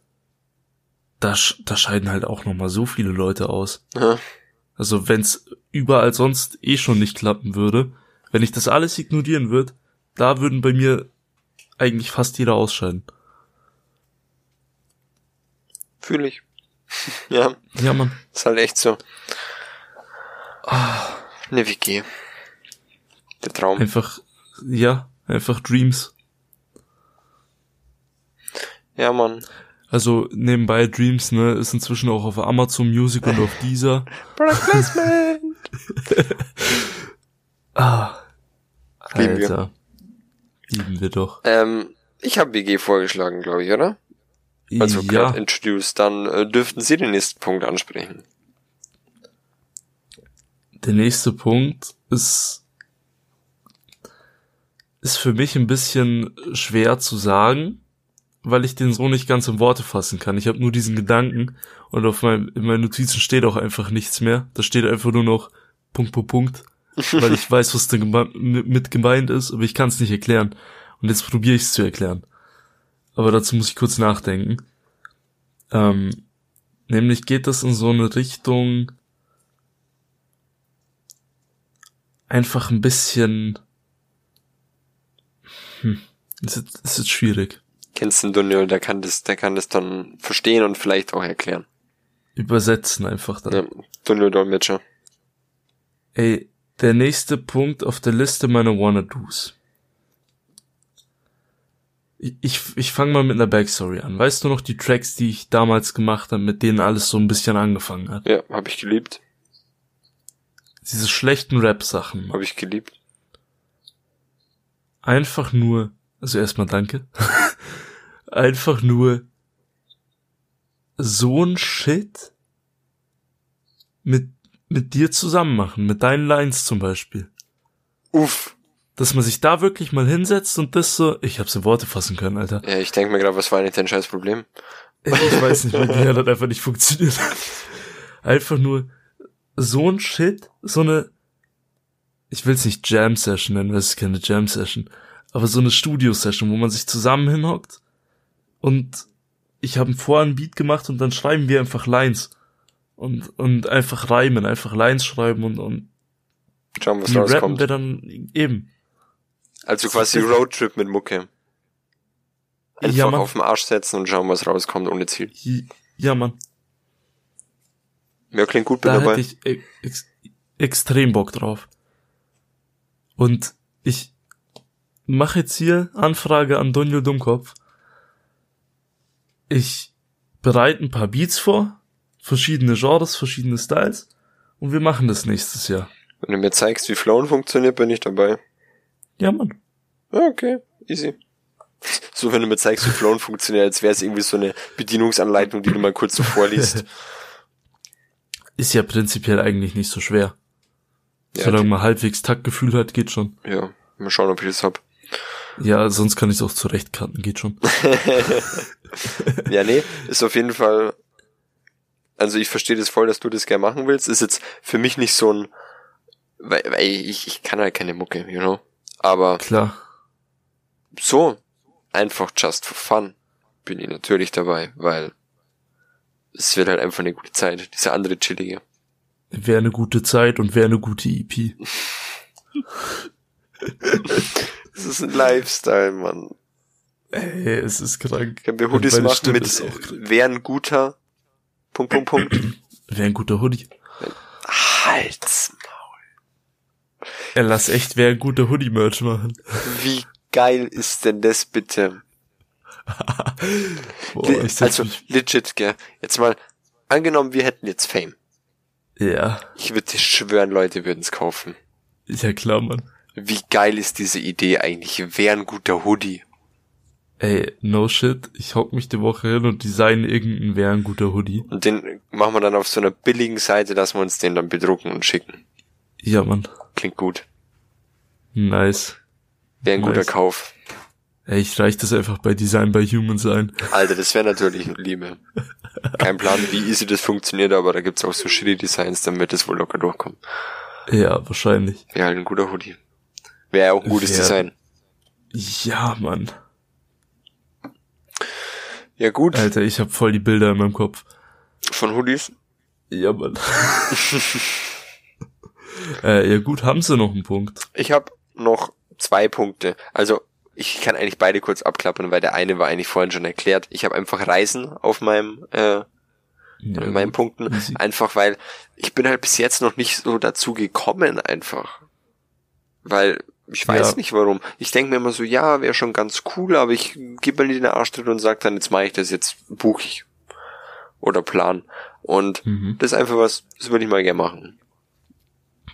Speaker 1: da, da scheiden halt auch nochmal so viele Leute aus. Ja. Also, wenn's überall sonst eh schon nicht klappen würde, wenn ich das alles ignorieren würde, da würden bei mir eigentlich fast jeder ausscheiden.
Speaker 2: Fühle ich. ja.
Speaker 1: Ja, Mann.
Speaker 2: Ist halt echt so. Oh, eine WG. Der Traum.
Speaker 1: Einfach, ja, einfach Dreams.
Speaker 2: Ja, Mann.
Speaker 1: Also nebenbei Dreams, ne, ist inzwischen auch auf Amazon Music und auf dieser. Product Placement! ah. Lieben Alter. Wir. Lieben wir doch.
Speaker 2: Ähm, ich habe WG vorgeschlagen, glaube ich, oder? Also ja. introduced, dann äh, dürften Sie den nächsten Punkt ansprechen.
Speaker 1: Der nächste Punkt ist ist für mich ein bisschen schwer zu sagen, weil ich den so nicht ganz in Worte fassen kann. Ich habe nur diesen Gedanken und auf meinem in meinen Notizen steht auch einfach nichts mehr. Da steht einfach nur noch Punkt Punkt Punkt, weil ich weiß, was da mit gemeint ist, aber ich kann es nicht erklären. Und jetzt probiere ich es zu erklären aber dazu muss ich kurz nachdenken. Ähm, nämlich geht das in so eine Richtung einfach ein bisschen. Hm, ist jetzt, ist schwierig.
Speaker 2: Kennst du einen Daniel, der kann das, der kann das dann verstehen und vielleicht auch erklären.
Speaker 1: Übersetzen einfach dann. Ja,
Speaker 2: Daniel Dolmetscher.
Speaker 1: Ey, der nächste Punkt auf der Liste meiner Wanna-Dos. Ich, ich fange mal mit einer Backstory an. Weißt du noch die Tracks, die ich damals gemacht habe, mit denen alles so ein bisschen angefangen hat?
Speaker 2: Ja, habe ich geliebt.
Speaker 1: Diese schlechten Rap-Sachen.
Speaker 2: Habe ich geliebt.
Speaker 1: Einfach nur, also erstmal danke. Einfach nur so ein Shit mit, mit dir zusammen machen, mit deinen Lines zum Beispiel.
Speaker 2: Uff
Speaker 1: dass man sich da wirklich mal hinsetzt und das so, ich hab's in Worte fassen können, Alter.
Speaker 2: Ja, ich denke mir gerade, was war eigentlich dein scheiß Problem?
Speaker 1: Ich weiß nicht, mein Gehirn hat einfach nicht funktioniert. Einfach nur so ein Shit, so eine, ich will's nicht Jam Session nennen, das ist keine Jam Session, aber so eine Studio Session, wo man sich zusammen hinhockt und ich habe vorher ein Beat gemacht und dann schreiben wir einfach Lines und und einfach reimen, einfach Lines schreiben und und
Speaker 2: Schauen, was rauskommt. rappen
Speaker 1: wir dann eben.
Speaker 2: Also quasi Roadtrip mit Mucke. Einfach ja, auf den Arsch setzen und schauen, was rauskommt ohne Ziel.
Speaker 1: Ja, Mann.
Speaker 2: Ja, klingt gut, bin
Speaker 1: da dabei. Hätte ich ex extrem Bock drauf. Und ich mache jetzt hier Anfrage an Donjo Dummkopf. Ich bereite ein paar Beats vor, verschiedene Genres, verschiedene Styles und wir machen das nächstes Jahr.
Speaker 2: Wenn du mir zeigst, wie Flown funktioniert, bin ich dabei.
Speaker 1: Ja, Mann.
Speaker 2: Okay, easy. So, wenn du mir zeigst, wie Flown funktioniert, als wäre es irgendwie so eine Bedienungsanleitung, die du mal kurz so vorliest.
Speaker 1: Ist ja prinzipiell eigentlich nicht so schwer.
Speaker 2: Ja,
Speaker 1: Solange man halbwegs Taktgefühl hat, geht schon.
Speaker 2: Ja, mal schauen, ob ich das hab.
Speaker 1: Ja, sonst kann ich es auch zurechtkarten, geht schon.
Speaker 2: ja, nee, ist auf jeden Fall. Also ich verstehe das voll, dass du das gerne machen willst. Ist jetzt für mich nicht so ein, weil, weil ich, ich kann halt keine Mucke, you know. Aber
Speaker 1: Klar.
Speaker 2: so, einfach just for fun, bin ich natürlich dabei, weil es wird halt einfach eine gute Zeit. Diese andere chillige.
Speaker 1: Wäre eine gute Zeit und wäre eine gute EP.
Speaker 2: Das ist ein Lifestyle, Mann.
Speaker 1: Ey, es ist krank.
Speaker 2: Können wir Hoodies machen
Speaker 1: Stimme
Speaker 2: mit wer ein guter Punkt, Punkt, Punkt.
Speaker 1: Wäre ein guter Hoodie.
Speaker 2: Hals.
Speaker 1: Er lass echt wäre ein guter Hoodie-Merch machen.
Speaker 2: Wie geil ist denn das bitte?
Speaker 1: Boah,
Speaker 2: Le- also legit, gell. Jetzt mal, angenommen, wir hätten jetzt Fame.
Speaker 1: Ja,
Speaker 2: Ich würde dir schwören, Leute würden es kaufen.
Speaker 1: ja klar, Mann.
Speaker 2: Wie geil ist diese Idee eigentlich? Wer ein guter Hoodie?
Speaker 1: Ey, no shit, ich hock mich die Woche hin und design irgendeinen wäre ein guter Hoodie.
Speaker 2: Und den machen wir dann auf so einer billigen Seite, dass wir uns den dann bedrucken und schicken.
Speaker 1: Ja, Mann.
Speaker 2: Klingt gut.
Speaker 1: Nice.
Speaker 2: Wäre ein guter
Speaker 1: Nice.
Speaker 2: Kauf.
Speaker 1: Ey, ich reich das einfach bei Design by Humans ein.
Speaker 2: Alter, das wäre natürlich Liebe. Kein Plan, wie easy das funktioniert, aber da gibt's auch so shitty Designs, dann wird es wohl locker durchkommen.
Speaker 1: Ja, wahrscheinlich.
Speaker 2: Wäre halt ein guter Hoodie. Wäre auch ein gutes
Speaker 1: Wär-
Speaker 2: Design.
Speaker 1: Ja, Mann.
Speaker 2: Ja gut,
Speaker 1: Alter, ich hab voll die Bilder in meinem Kopf.
Speaker 2: von Hoodies.
Speaker 1: Ja, Mann. äh, ja gut, haben sie noch einen Punkt.
Speaker 2: Ich habe noch zwei Punkte. Also ich kann eigentlich beide kurz abklappern, weil der eine war eigentlich vorhin schon erklärt. Ich habe einfach Reisen auf meinem äh,
Speaker 1: Ja,
Speaker 2: in meinen. Punkten. Einfach weil ich bin halt bis jetzt noch nicht so dazu gekommen einfach. Weil ich weiß
Speaker 1: Ja.
Speaker 2: nicht warum. Ich denke mir immer so, ja, wäre schon ganz cool, aber ich gebe mir den Arschtritt und sag dann, jetzt mache ich das, jetzt buche ich. Oder plan. Und
Speaker 1: Mhm.
Speaker 2: das ist einfach was, das würde ich mal gerne machen.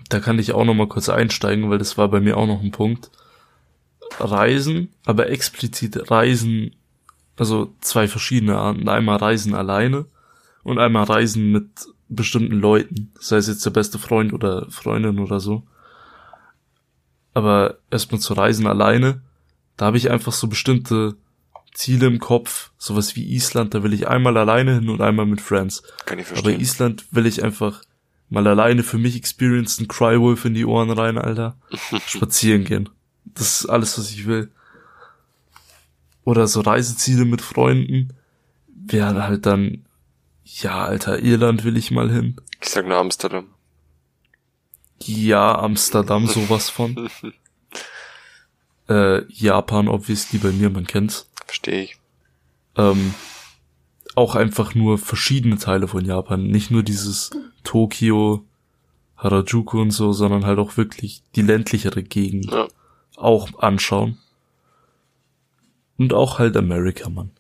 Speaker 1: Da kann ich auch noch mal kurz einsteigen, weil das war bei mir auch noch ein Punkt. Reisen, aber explizit Reisen, also zwei verschiedene Arten. Einmal Reisen alleine und einmal Reisen mit bestimmten Leuten. Sei es jetzt der beste Freund oder Freundin oder so. Aber erstmal zu Reisen alleine, da habe ich einfach so bestimmte Ziele im Kopf. Sowas wie Island, da will ich einmal alleine hin und einmal mit Friends.
Speaker 2: Kann ich
Speaker 1: Aber
Speaker 2: verstehen.
Speaker 1: Island will ich einfach mal alleine für mich experiencen, Crywolf in die Ohren rein, Alter. Spazieren gehen. Das ist alles, was ich will. Oder so Reiseziele mit Freunden. Wären halt dann, ja, Alter, Irland will ich mal hin.
Speaker 2: ich sag nur Amsterdam.
Speaker 1: Ja, Amsterdam, sowas von. äh, Japan, obviously, bei mir, man kennt's.
Speaker 2: Verstehe ich.
Speaker 1: ähm, auch einfach nur verschiedene Teile von Japan. Nicht nur dieses Tokio, Harajuku und so, sondern halt auch wirklich die ländlichere Gegend
Speaker 2: Ja.
Speaker 1: Auch anschauen. Und auch halt Amerika, Mann.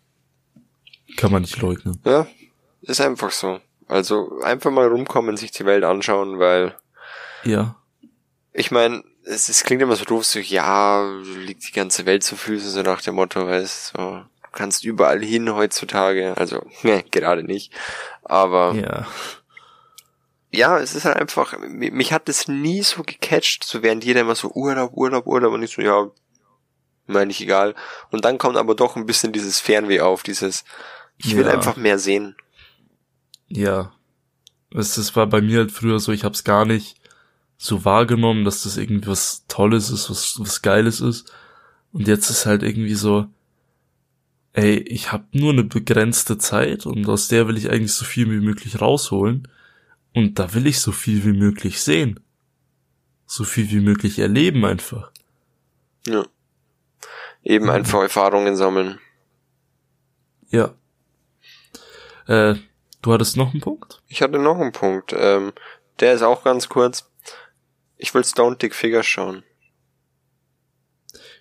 Speaker 1: Kann man nicht leugnen.
Speaker 2: Ja, ist einfach so. Also einfach mal rumkommen, sich die Welt anschauen, weil
Speaker 1: Ja.
Speaker 2: ich meine, es, es klingt immer so doof, so ja, liegt die ganze Welt zu Füßen, so nach dem Motto, weißt so, du kannst überall hin heutzutage, also ne, gerade nicht. Aber ja.
Speaker 1: Ja.
Speaker 2: es ist halt einfach, mi- mich hat das nie so gecatcht, so während jeder immer so Urlaub, Urlaub, Urlaub und ich so, ja, meine ich egal. Und dann kommt aber doch ein bisschen dieses Fernweh auf, dieses, ich will
Speaker 1: Ja.
Speaker 2: einfach mehr sehen.
Speaker 1: Ja. Es, es war bei mir halt früher so, ich hab's gar nicht so wahrgenommen, dass das irgendwie was Tolles ist, was, was Geiles ist. Und jetzt ist halt irgendwie so, ey, ich hab nur eine begrenzte Zeit und aus der will ich eigentlich so viel wie möglich rausholen. Und da will ich so viel wie möglich sehen. So viel wie möglich erleben einfach.
Speaker 2: Ja. Eben einfach Erfahrungen sammeln.
Speaker 1: Ja. Äh, du hattest noch einen Punkt?
Speaker 2: Ich hatte noch einen Punkt. Ähm, der ist auch ganz kurz. Ich will Stone Dick Figures schauen.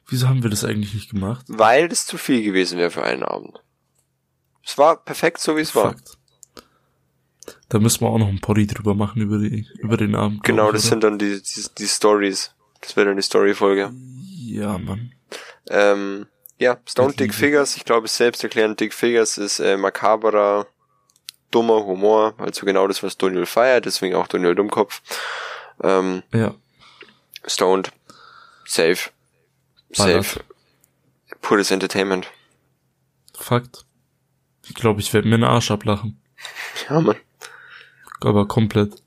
Speaker 1: Wieso haben wir das eigentlich nicht gemacht?
Speaker 2: Weil das zu viel gewesen wäre für einen Abend. Es war perfekt so wie es war.
Speaker 1: Da müssen wir auch noch ein Poddy drüber machen über die, über den Abend.
Speaker 2: Genau,
Speaker 1: ich,
Speaker 2: das
Speaker 1: oder?
Speaker 2: sind dann die, die, die Stories. Das wäre dann die Story-Folge.
Speaker 1: Ja, Mann.
Speaker 2: Ähm, ja, Stone Dick. Figures, ich glaube, selbsterklärend Dick Figures ist äh, makaberer, dummer Humor, also genau das, was Daniel feiert, deswegen auch Daniel Dummkopf. Ähm,
Speaker 1: Ja.
Speaker 2: Stoned. Safe.
Speaker 1: Ballert.
Speaker 2: Safe. Pures Entertainment.
Speaker 1: Fakt. Ich glaube, ich werde mir einen Arsch ablachen.
Speaker 2: Ja, Mann.
Speaker 1: Aber komplett.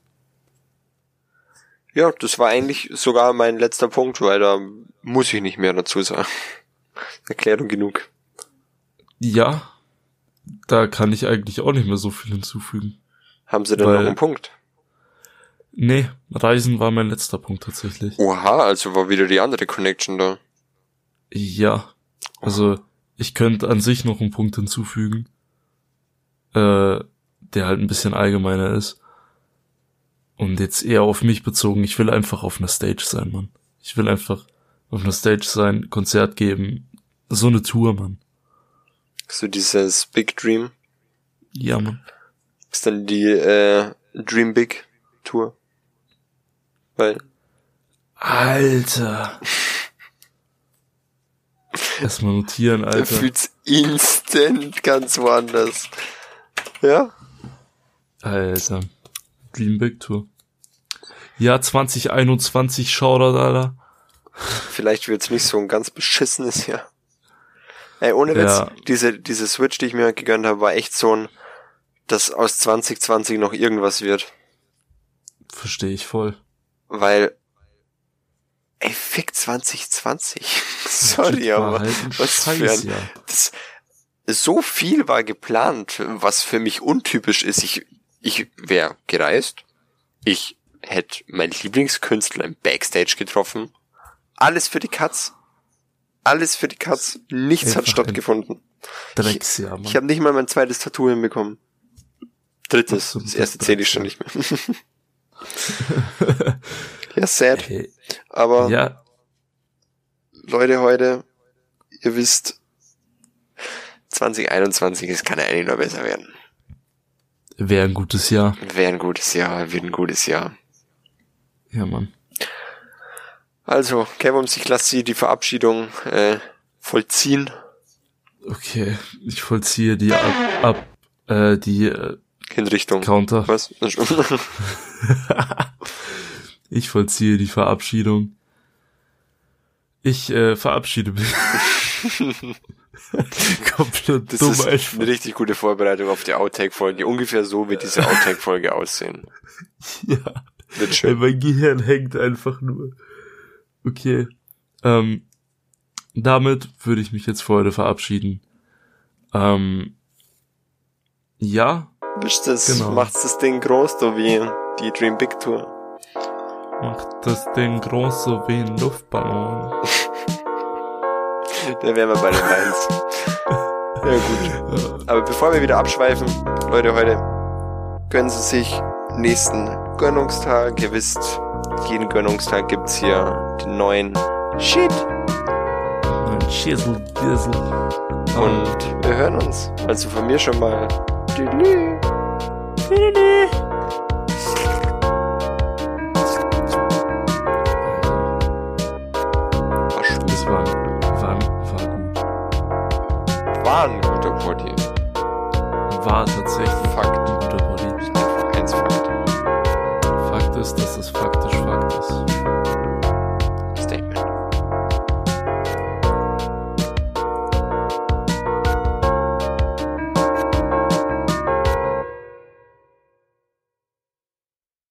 Speaker 2: Ja, das war eigentlich sogar mein letzter Punkt, weil da muss ich nicht mehr dazu sagen. Erklärung genug.
Speaker 1: Ja. Da kann ich eigentlich auch nicht mehr so viel hinzufügen.
Speaker 2: Haben sie denn
Speaker 1: Weil-
Speaker 2: noch einen Punkt?
Speaker 1: Nee, Reisen war mein letzter Punkt tatsächlich.
Speaker 2: Oha, also war wieder die andere Connection da.
Speaker 1: Ja. Also, ich könnte an sich noch einen Punkt hinzufügen, äh, der halt ein bisschen allgemeiner ist. Und jetzt eher auf mich bezogen. Ich will einfach auf einer Stage sein, Mann. Ich will einfach auf einer Stage sein, Konzert geben. So eine Tour, Mann.
Speaker 2: So dieses Big Dream.
Speaker 1: Ja, Mann.
Speaker 2: Ist dann die äh, Dream Big Tour. Weil,
Speaker 1: Alter. Erstmal notieren,
Speaker 2: der
Speaker 1: Alter.
Speaker 2: fühlt's instant ganz woanders. Ja?
Speaker 1: Alter. Dream Big Tour. Ja, 2021, Shoutout, Alter.
Speaker 2: Vielleicht wird's nicht so ein ganz beschissenes Jahr. Ey, ohne Witz,
Speaker 1: Ja.
Speaker 2: diese, diese Switch, die ich mir gegönnt habe, war echt so ein, dass aus 2020 noch irgendwas wird.
Speaker 1: Verstehe ich voll.
Speaker 2: Weil, ey, fick 2020. Sorry, aber
Speaker 1: halt
Speaker 2: was für ein, das, so viel war geplant, was für mich untypisch ist. Ich, ich wäre gereist. Ich hätte meinen Lieblingskünstler im Backstage getroffen. Alles für die Katz. Alles für die Katz. Nichts hat stattgefunden.
Speaker 1: Drecksjahr, Mann.
Speaker 2: Ich habe nicht mal mein zweites Tattoo hinbekommen. Drittes. Das erste zähle ich schon nicht mehr. ja, sad.
Speaker 1: Ey,
Speaker 2: Aber
Speaker 1: ja,
Speaker 2: Leute, heute, ihr wisst, 2021, es kann ja eigentlich noch besser werden.
Speaker 1: Wäre ein gutes Jahr.
Speaker 2: Wäre ein gutes Jahr, wird ein gutes Jahr.
Speaker 1: Ja, Mann.
Speaker 2: Also, Kevums, ich lasse Sie die Verabschiedung äh, vollziehen.
Speaker 1: Okay, ich vollziehe die ab, ab äh, die äh,
Speaker 2: Hinrichtung.
Speaker 1: Counter.
Speaker 2: Was?
Speaker 1: Ich vollziehe die Verabschiedung. Ich äh, verabschiede mich. Komplett
Speaker 2: Das ist
Speaker 1: einfach.
Speaker 2: eine richtig gute Vorbereitung auf die Outtake-Folge. Ungefähr so wird diese Outtake-Folge aussehen.
Speaker 1: Ja.
Speaker 2: Wird
Speaker 1: Ey,
Speaker 2: schön.
Speaker 1: mein Gehirn hängt einfach nur. Okay. Ähm, damit würde ich mich jetzt für heute verabschieden. Ähm, ja,
Speaker 2: Wischt das,
Speaker 1: Genau.
Speaker 2: macht's das Ding groß, so wie die Dream Big Tour.
Speaker 1: macht das Ding groß so wie ein Luftballon.
Speaker 2: Da wären wir bei den Lines. ja, gut. Aber bevor wir wieder abschweifen, Leute, heute gönnen Sie sich nächsten Gönnungstag. Ihr wisst, jeden Gönnungstag gibt's hier den neuen Shit.
Speaker 1: Schissel, Bissel.
Speaker 2: Und wir hören uns. Also von mir schon mal. Tüdelü. War